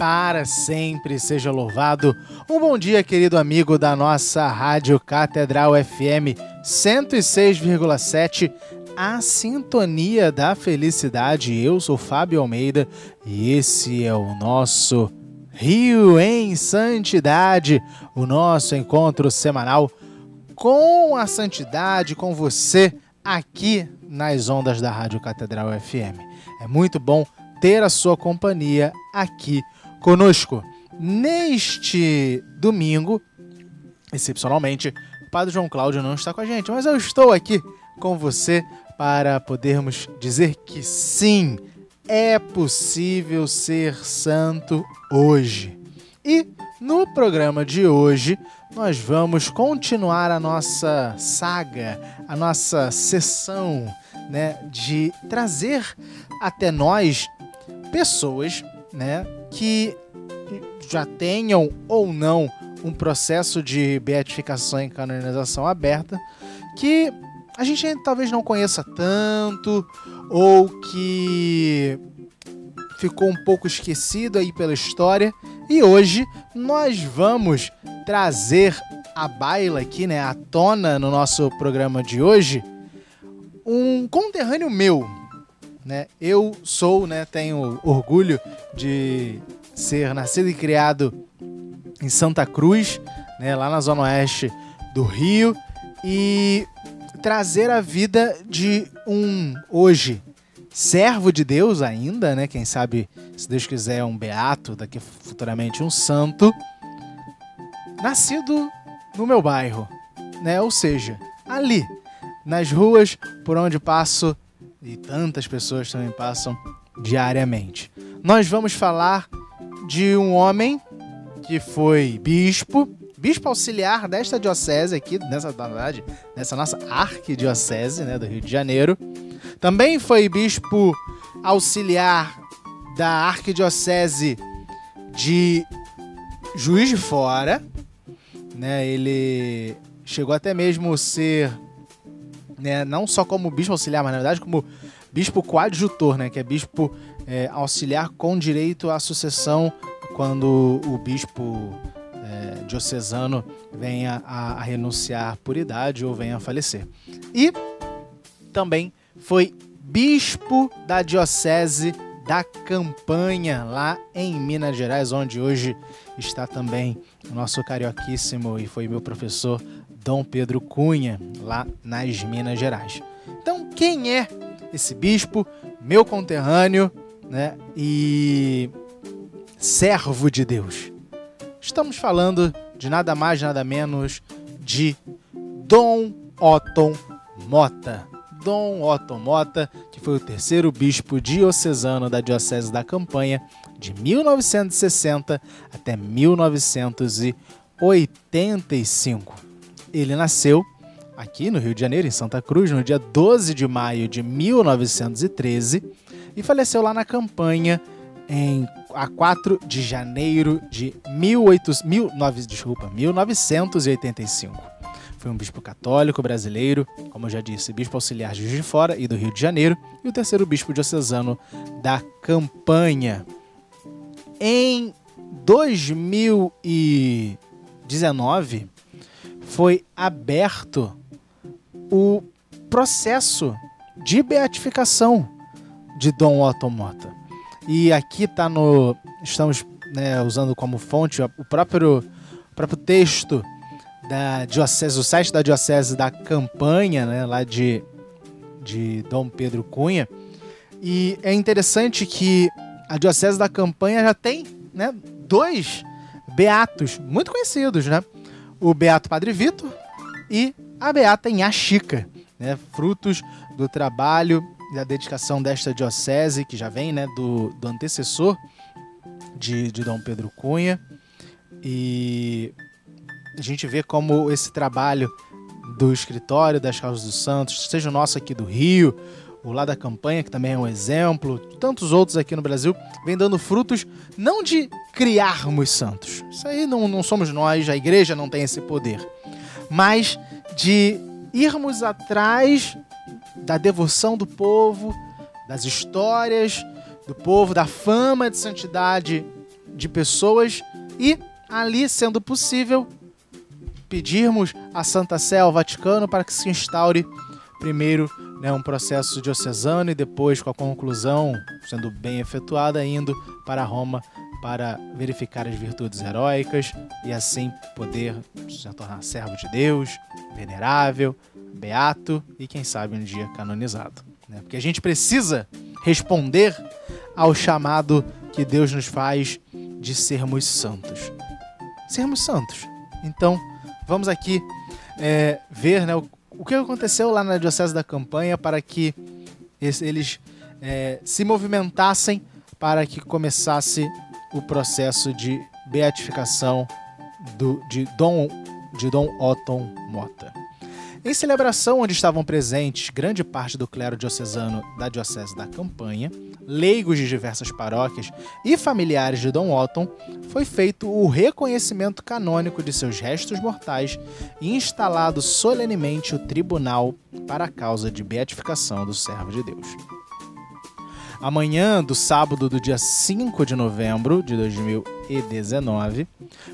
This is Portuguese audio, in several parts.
para sempre seja louvado. Um bom dia, querido amigo da nossa Rádio Catedral FM 106,7, a sintonia da felicidade. Eu sou Fábio Almeida e esse é o nosso Rio em Santidade, o nosso encontro semanal com a santidade, com você aqui nas ondas da Rádio Catedral FM. É muito bom ter a sua companhia aqui conosco. Neste domingo, excepcionalmente, o Padre João Cláudio não está com a gente, mas eu estou aqui com você para podermos dizer que sim, é possível ser santo hoje. E no programa de hoje, nós vamos continuar a nossa saga, a nossa sessão, né, de trazer até nós pessoas, né, que já tenham ou não um processo de beatificação e canonização aberta, que a gente talvez não conheça tanto ou que ficou um pouco esquecido aí pela história. E hoje nós vamos trazer a baila aqui, né, à tona no nosso programa de hoje, um conterrâneo meu, né? Eu sou, né, tenho orgulho de ser nascido e criado em Santa Cruz, né, lá na zona oeste do Rio, e trazer a vida de um hoje servo de Deus ainda, né? Quem sabe, se Deus quiser, um beato, daqui futuramente um santo, nascido no meu bairro, né? Ou seja, ali, nas ruas por onde passo e tantas pessoas também passam diariamente. Nós vamos falar de um homem que foi bispo, bispo auxiliar desta diocese aqui, nessa na verdade, nessa nossa arquidiocese, né, do Rio de Janeiro. Também foi bispo auxiliar da arquidiocese de Juiz de Fora, né? Ele chegou até mesmo ser né, não só como bispo auxiliar, mas na verdade como bispo coadjutor, né, que é bispo é, auxiliar com direito à sucessão quando o bispo é, diocesano venha a, a renunciar por idade ou venha a falecer. E também foi bispo da diocese da Campanha, lá em Minas Gerais, onde hoje está também o nosso carioquíssimo e foi meu professor Dom Pedro Cunha, lá nas Minas Gerais. Então, quem é esse bispo, meu conterrâneo, né? E servo de Deus. Estamos falando de nada mais, nada menos de Dom Otton Mota. Dom Otton Mota, que foi o terceiro bispo diocesano da Diocese da Campanha de 1960 até 1985. Ele nasceu aqui no Rio de Janeiro, em Santa Cruz, no dia 12 de maio de 1913 e faleceu lá na campanha em a 4 de janeiro de 18, 19, desculpa, 1985. Foi um bispo católico brasileiro, como eu já disse, bispo auxiliar de Juiz de Fora e do Rio de Janeiro, e o terceiro bispo diocesano da campanha. Em 2019, foi aberto o processo de beatificação de Dom Otto Mota. E aqui está no. Estamos né, usando como fonte o próprio, o próprio texto da diocese, o site da diocese da campanha, né, lá de, de Dom Pedro Cunha. E é interessante que a diocese da campanha já tem né, dois beatos muito conhecidos, né? o Beato Padre Vitor e a Beata Inhaxica, né? frutos do trabalho e da dedicação desta diocese, que já vem né, do, do antecessor de, de Dom Pedro Cunha. E a gente vê como esse trabalho do escritório das causas dos santos, seja o nosso aqui do Rio, o lá da campanha, que também é um exemplo, tantos outros aqui no Brasil, vem dando frutos não de criarmos santos. Isso aí não, não somos nós, a igreja não tem esse poder. Mas de irmos atrás da devoção do povo, das histórias do povo, da fama de santidade de pessoas e ali, sendo possível, pedirmos a Santa Sé ao Vaticano para que se instaure primeiro né, um processo diocesano e depois, com a conclusão sendo bem efetuada, indo para Roma para verificar as virtudes heróicas e assim poder se tornar servo de Deus, venerável, beato e quem sabe um dia canonizado. Né? Porque a gente precisa responder ao chamado que Deus nos faz de sermos santos. Sermos santos. Então, vamos aqui é, ver né, o, o que aconteceu lá na Diocese da Campanha para que eles é, se movimentassem para que começasse o processo de beatificação do, de, Dom, de Dom Otton Mota. Em celebração onde estavam presentes grande parte do clero diocesano da Diocese da Campanha, leigos de diversas paróquias e familiares de Dom Otton, foi feito o reconhecimento canônico de seus restos mortais e instalado solenemente o tribunal para a causa de beatificação do servo de Deus. Amanhã do sábado do dia 5 de novembro de 2019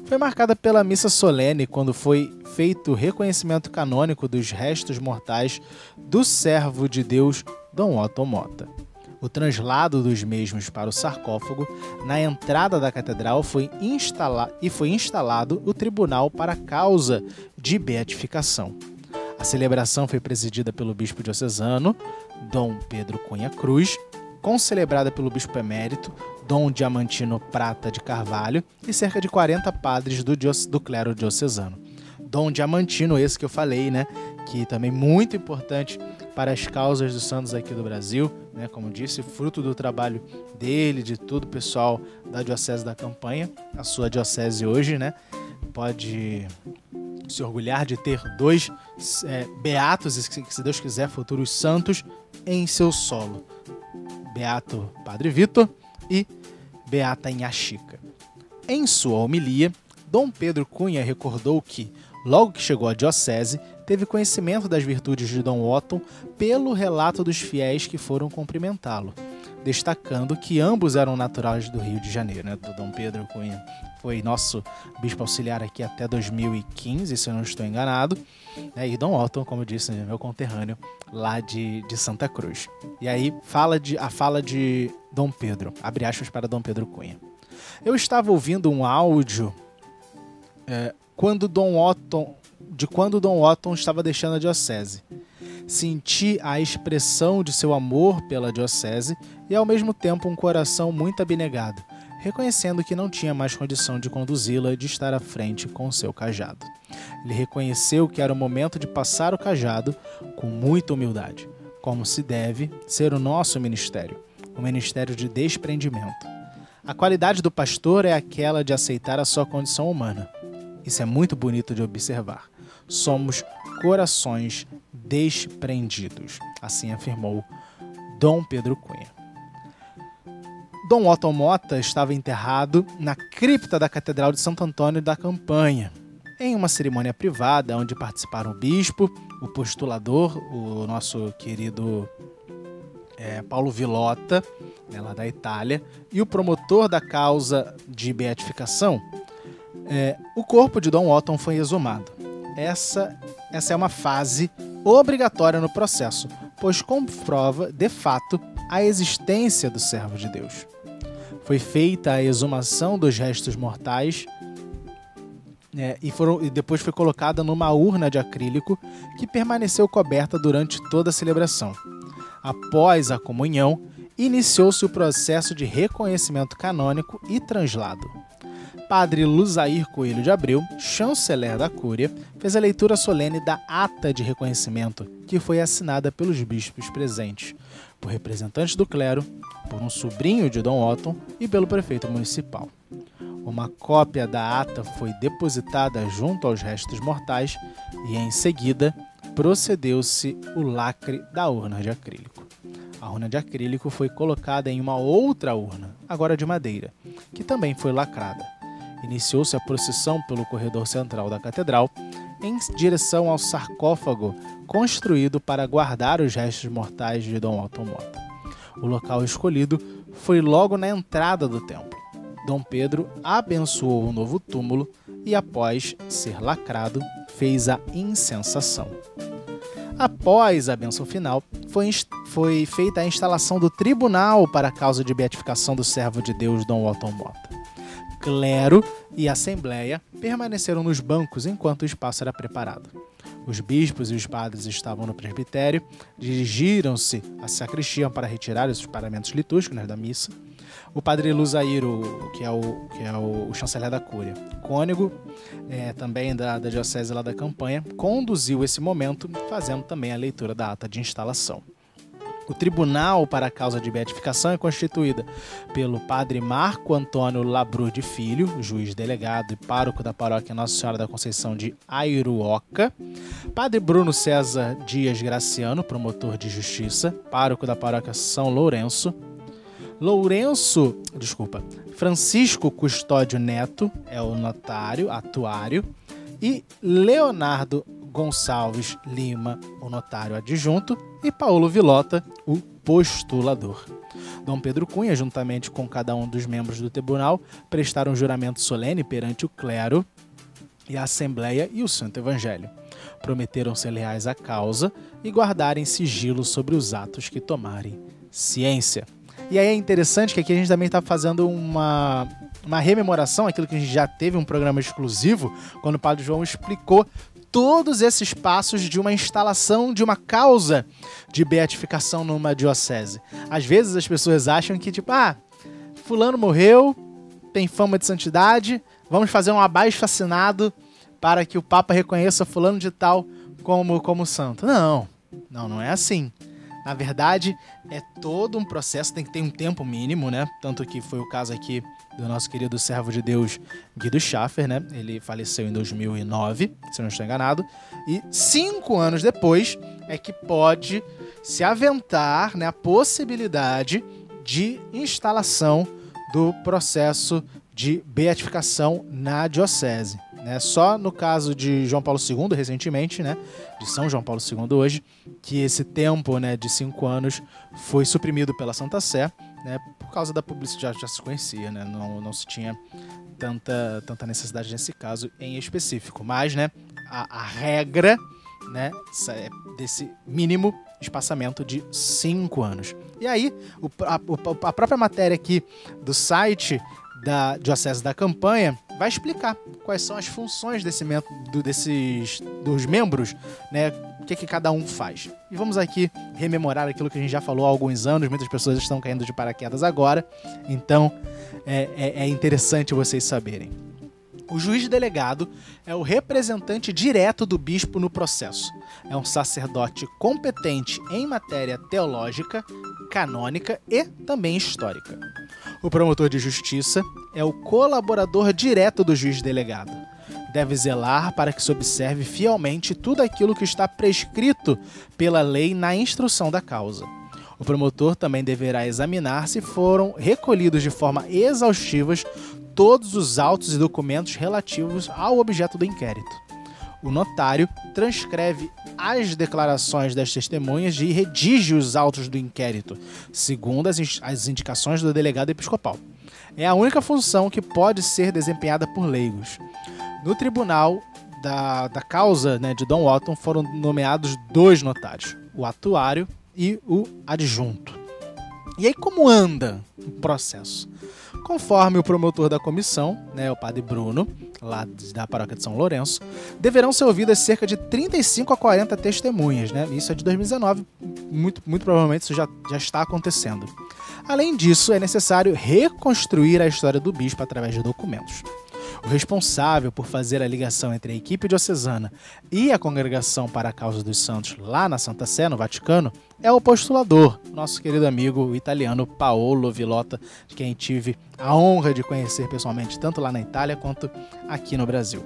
foi marcada pela missa solene quando foi feito o reconhecimento canônico dos restos mortais do servo de Deus Dom Otto Mota. O translado dos mesmos para o sarcófago na entrada da catedral foi instala e foi instalado o tribunal para causa de beatificação. A celebração foi presidida pelo bispo diocesano, Dom Pedro Cunha Cruz, concelebrada pelo bispo emérito Dom Diamantino Prata de Carvalho e cerca de 40 padres do, do clero diocesano. Dom Diamantino, esse que eu falei, né, que também muito importante para as causas dos santos aqui do Brasil, né, como disse, fruto do trabalho dele, de todo o pessoal da Diocese da Campanha, a sua diocese hoje, né, pode se orgulhar de ter dois é, beatos, se Deus quiser, futuros santos em seu solo. Beato Padre Vitor e Beata Inhaxica. Em sua homilia, Dom Pedro Cunha recordou que, logo que chegou à diocese, teve conhecimento das virtudes de Dom Otton pelo relato dos fiéis que foram cumprimentá-lo, destacando que ambos eram naturais do Rio de Janeiro. Né? Dom Pedro Cunha foi nosso bispo auxiliar aqui até 2015, se eu não estou enganado, né? e Dom Otton, como eu disse, meu conterrâneo lá de, de Santa Cruz. E aí fala de, a fala de Dom Pedro, abre aspas para Dom Pedro Cunha. Eu estava ouvindo um áudio é, quando Dom Otton, de quando Dom Otton estava deixando a diocese. Senti a expressão de seu amor pela diocese e ao mesmo tempo um coração muito abnegado, reconhecendo que não tinha mais condição de conduzi-la e de estar à frente com seu cajado. Ele reconheceu que era o momento de passar o cajado com muita humildade, como se deve ser o nosso ministério, o ministério de desprendimento. A qualidade do pastor é aquela de aceitar a sua condição humana. Isso é muito bonito de observar. Somos corações desprendidos, assim afirmou Dom Pedro Cunha. Dom Otto Mota estava enterrado na cripta da Catedral de Santo Antônio da Campanha, em uma cerimônia privada onde participaram o bispo, o postulador, o nosso querido é, Paulo Vilota, né, lá da Itália, e o promotor da causa de beatificação. É, o corpo de Dom Otton foi exumado. Essa, essa é uma fase obrigatória no processo, pois comprova, de fato, a existência do servo de Deus. Foi feita a exumação dos restos mortais é, e, foram, e depois foi colocada numa urna de acrílico que permaneceu coberta durante toda a celebração. Após a comunhão, iniciou-se o processo de reconhecimento canônico e translado. Padre Luzair Coelho de Abreu, chanceler da Cúria, fez a leitura solene da ata de reconhecimento, que foi assinada pelos bispos presentes, por representantes do clero, por um sobrinho de Dom Otton e pelo prefeito municipal. Uma cópia da ata foi depositada junto aos restos mortais e, em seguida, procedeu-se o lacre da urna de acrílico. A urna de acrílico foi colocada em uma outra urna, agora de madeira, que também foi lacrada. Iniciou-se a procissão pelo corredor central da catedral em direção ao sarcófago construído para guardar os restos mortais de Dom Otto Mota. O local escolhido foi logo na entrada do templo. Dom Pedro abençoou o novo túmulo e, após ser lacrado, fez a incensação. Após a benção final, foi, foi feita a instalação do tribunal para a causa de beatificação do servo de Deus Dom Otton Mota. Clero e assembleia permaneceram nos bancos enquanto o espaço era preparado. Os bispos e os padres estavam no presbitério, dirigiram-se à sacristia para retirar os paramentos litúrgicos da missa o padre Luzairo, que é o, que é o chanceler da Cúria, cônego, é, também da, da Diocese lá da Campanha, conduziu esse momento, fazendo também a leitura da ata de instalação. O tribunal para a causa de beatificação é constituída pelo padre Marco Antônio Labru de Filho, juiz delegado e pároco da paróquia Nossa Senhora da Conceição de Airuoca, padre Bruno César Dias Graciano, promotor de justiça, pároco da paróquia São Lourenço, Lourenço, desculpa, Francisco Custódio Neto é o notário, atuário, e Leonardo Gonçalves Lima, o notário adjunto, e Paulo Vilota, o postulador. Dom Pedro Cunha, juntamente com cada um dos membros do tribunal, prestaram juramento solene perante o clero e a Assembleia e o Santo Evangelho. Prometeram ser leais à causa e guardarem sigilo sobre os atos que tomarem ciência. E aí é interessante que aqui a gente também está fazendo uma, uma rememoração, aquilo que a gente já teve um programa exclusivo, quando o Padre João explicou todos esses passos de uma instalação de uma causa de beatificação numa diocese. Às vezes as pessoas acham que, tipo, ah, fulano morreu, tem fama de santidade, vamos fazer um abaixo assinado para que o Papa reconheça fulano de tal como, como santo. Não, não, não é assim. Na verdade, é todo um processo, tem que ter um tempo mínimo, né? Tanto que foi o caso aqui do nosso querido servo de Deus Guido Schaffer, né? Ele faleceu em 2009, se não estou enganado. E cinco anos depois é que pode se aventar né, a possibilidade de instalação do processo de beatificação na diocese. Né? Só no caso de João Paulo II, recentemente, né? de São João Paulo II hoje, que esse tempo né, de cinco anos foi suprimido pela Santa Sé, né, por causa da publicidade já se conhecia, né, não, não se tinha tanta, tanta necessidade nesse caso em específico. Mas né, a, a regra né, é desse mínimo espaçamento de cinco anos. E aí, o, a, a própria matéria aqui do site da Diocese da Campanha vai explicar quais são as funções desse, do, desses dos membros, né? O que, que cada um faz. E vamos aqui rememorar aquilo que a gente já falou há alguns anos. Muitas pessoas estão caindo de paraquedas agora, então é, é, é interessante vocês saberem. O juiz delegado é o representante direto do bispo no processo. É um sacerdote competente em matéria teológica, canônica e também histórica. O promotor de justiça é o colaborador direto do juiz delegado. Deve zelar para que se observe fielmente tudo aquilo que está prescrito pela lei na instrução da causa. O promotor também deverá examinar se foram recolhidos de forma exaustiva todos os autos e documentos relativos ao objeto do inquérito. O notário transcreve as declarações das testemunhas e redige os autos do inquérito, segundo as, indicações do delegado episcopal. É a única função que pode ser desempenhada por leigos. No tribunal da, da causa né, de Dom Otton foram nomeados dois notários, o atuário e o adjunto. E aí, como anda o processo? Conforme o promotor da comissão, né, o padre Bruno, lá da paróquia de São Lourenço, deverão ser ouvidas cerca de 35 a 40 testemunhas. Né? Isso é de 2019, muito, muito provavelmente isso já, já está acontecendo. Além disso, é necessário reconstruir a história do bispo através de documentos. O responsável por fazer a ligação entre a equipe diocesana e a Congregação para a Causa dos Santos lá na Santa Sé, no Vaticano, é o postulador, nosso querido amigo italiano Paolo Villota, de quem tive a honra de conhecer pessoalmente tanto lá na Itália quanto aqui no Brasil.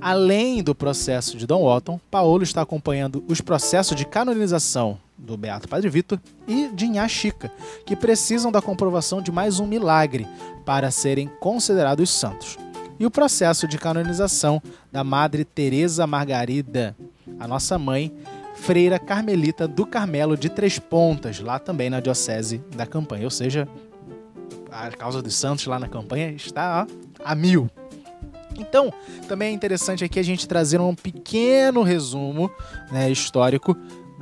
Além do processo de Dom Otton, Paolo está acompanhando os processos de canonização do Beato Padre Vitor e de Inhá Chica, que precisam da comprovação de mais um milagre para serem considerados santos. E o processo de canonização da Madre Teresa Margarida, a nossa mãe, freira carmelita do Carmelo de Três Pontas, lá também na diocese da campanha. Ou seja, a causa dos santos lá na campanha está a mil. Então, também é interessante aqui a gente trazer um pequeno resumo né, histórico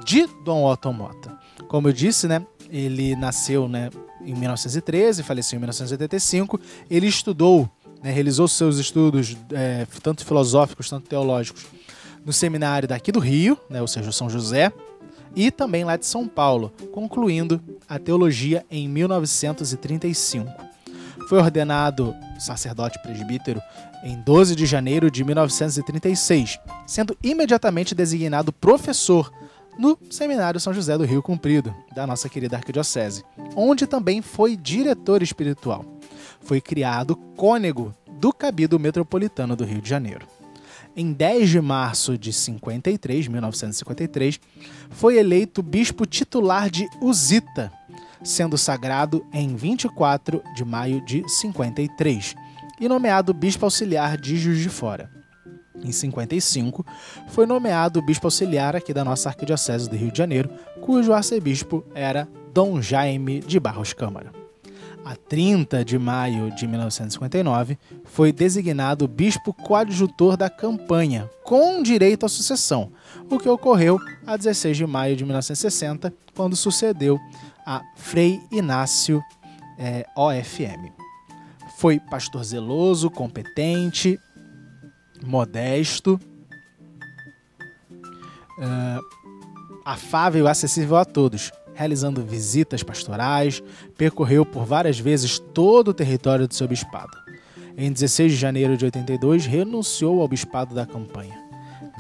de Dom Otto Mota. Como eu disse, né, ele nasceu né, em 1913, faleceu em 1985. Ele estudou, né, realizou seus estudos é, tanto filosóficos, tanto teológicos, no seminário daqui do Rio, né, ou seja, São José, e também lá de São Paulo, concluindo a teologia em 1935. Foi ordenado sacerdote presbítero em 12 de janeiro de 1936, sendo imediatamente designado professor no Seminário São José do Rio Comprido, da nossa querida Arquidiocese, onde também foi diretor espiritual. Foi criado cônego do Cabido Metropolitano do Rio de Janeiro. Em 10 de março de 53, 1953, foi eleito bispo titular de Usita, sendo sagrado em 24 de maio de 53 e nomeado bispo auxiliar de Juiz de Fora. Em 55, foi nomeado bispo auxiliar aqui da nossa Arquidiocese do Rio de Janeiro, cujo arcebispo era Dom Jaime de Barros Câmara. A 30 de maio de 1959, foi designado bispo coadjutor da campanha, com direito à sucessão, o que ocorreu a 16 de maio de 1960, quando sucedeu a Frei Inácio é, OFM. Foi pastor zeloso, competente, modesto, uh, afável e acessível a todos, realizando visitas pastorais, percorreu por várias vezes todo o território do seu bispado. Em 16 de janeiro de 82, renunciou ao bispado da campanha.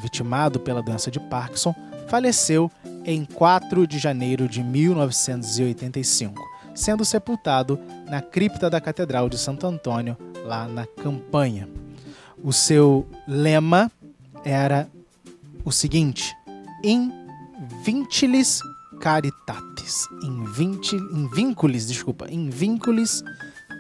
Vitimado pela doença de Parkinson, faleceu em 4 de janeiro de 1985, sendo sepultado na cripta da Catedral de Santo Antônio, lá na Campanha. O seu lema era o seguinte: In vinculis caritatis. In, vinci, in vinculis, desculpa, in vinculis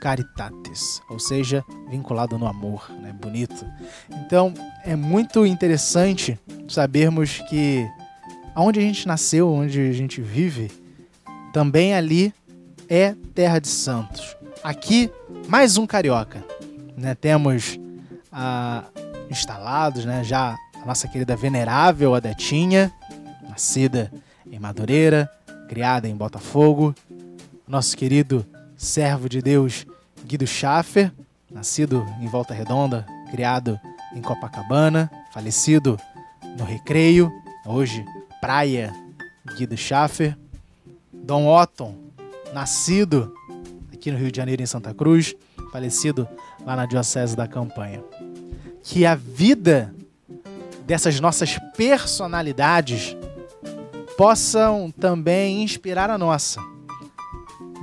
caritatis, ou seja, vinculado no amor, né? Bonito. Então, é muito interessante sabermos que onde a gente nasceu, onde a gente vive, também ali é terra de santos. Aqui, mais um carioca. Né? Temos ah, instalados né, já a nossa querida venerável Adetinha, nascida em Madureira, criada em Botafogo. Nosso querido servo de Deus Guido Schaffer, nascido em Volta Redonda, criado em Copacabana, falecido no Recreio, hoje Praia, Guido Schaffer. Dom Otton, nascido aqui no Rio de Janeiro, em Santa Cruz, falecido lá na Diocese da Campanha. Que a vida dessas nossas personalidades possam também inspirar a nossa.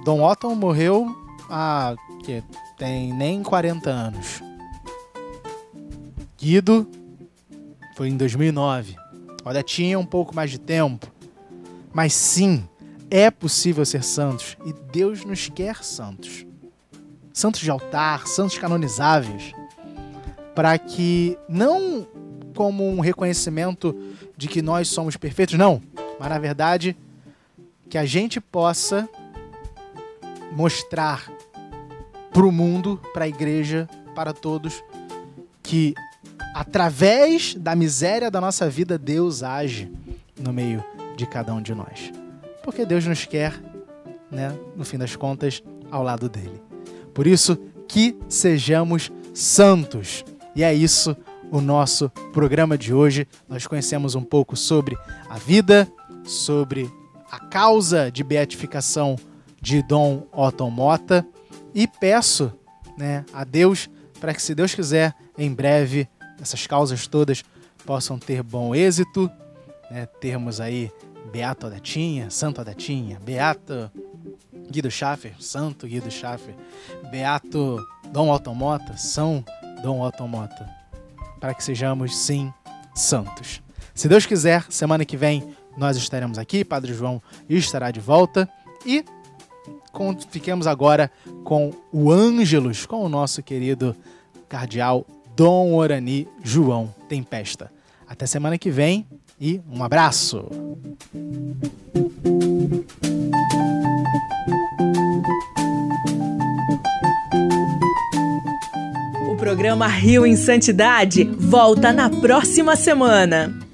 Dom Otton morreu há que tem nem 40 anos. Guido foi em 2009. Olha, tinha um pouco mais de tempo. Mas sim, é possível ser santos e Deus nos quer santos. Santos de altar, santos canonizáveis, para que não como um reconhecimento de que nós somos perfeitos, não, mas na verdade que a gente possa mostrar para o mundo, para a igreja, para todos, que através da miséria da nossa vida, Deus age no meio de cada um de nós. Porque Deus nos quer, né, no fim das contas, ao lado dele. Por isso, que sejamos santos. E é isso o nosso programa de hoje. Nós conhecemos um pouco sobre a vida, sobre a causa de beatificação de Dom Otton Mota e peço né, a Deus para que, se Deus quiser, em breve, essas causas todas possam ter bom êxito. Né? Termos aí Beato Adatinha, Santo Adatinha, Beato Guido Schaffer, Santo Guido Schaffer, Beato Dom Automota, São Dom Automota, para que sejamos, sim, santos. Se Deus quiser, semana que vem nós estaremos aqui, Padre João estará de volta e fiquemos agora com o Ângelos, com o nosso querido cardeal Dom Orani João Tempesta. Até semana que vem e um abraço! O programa Rio em Santidade volta na próxima semana.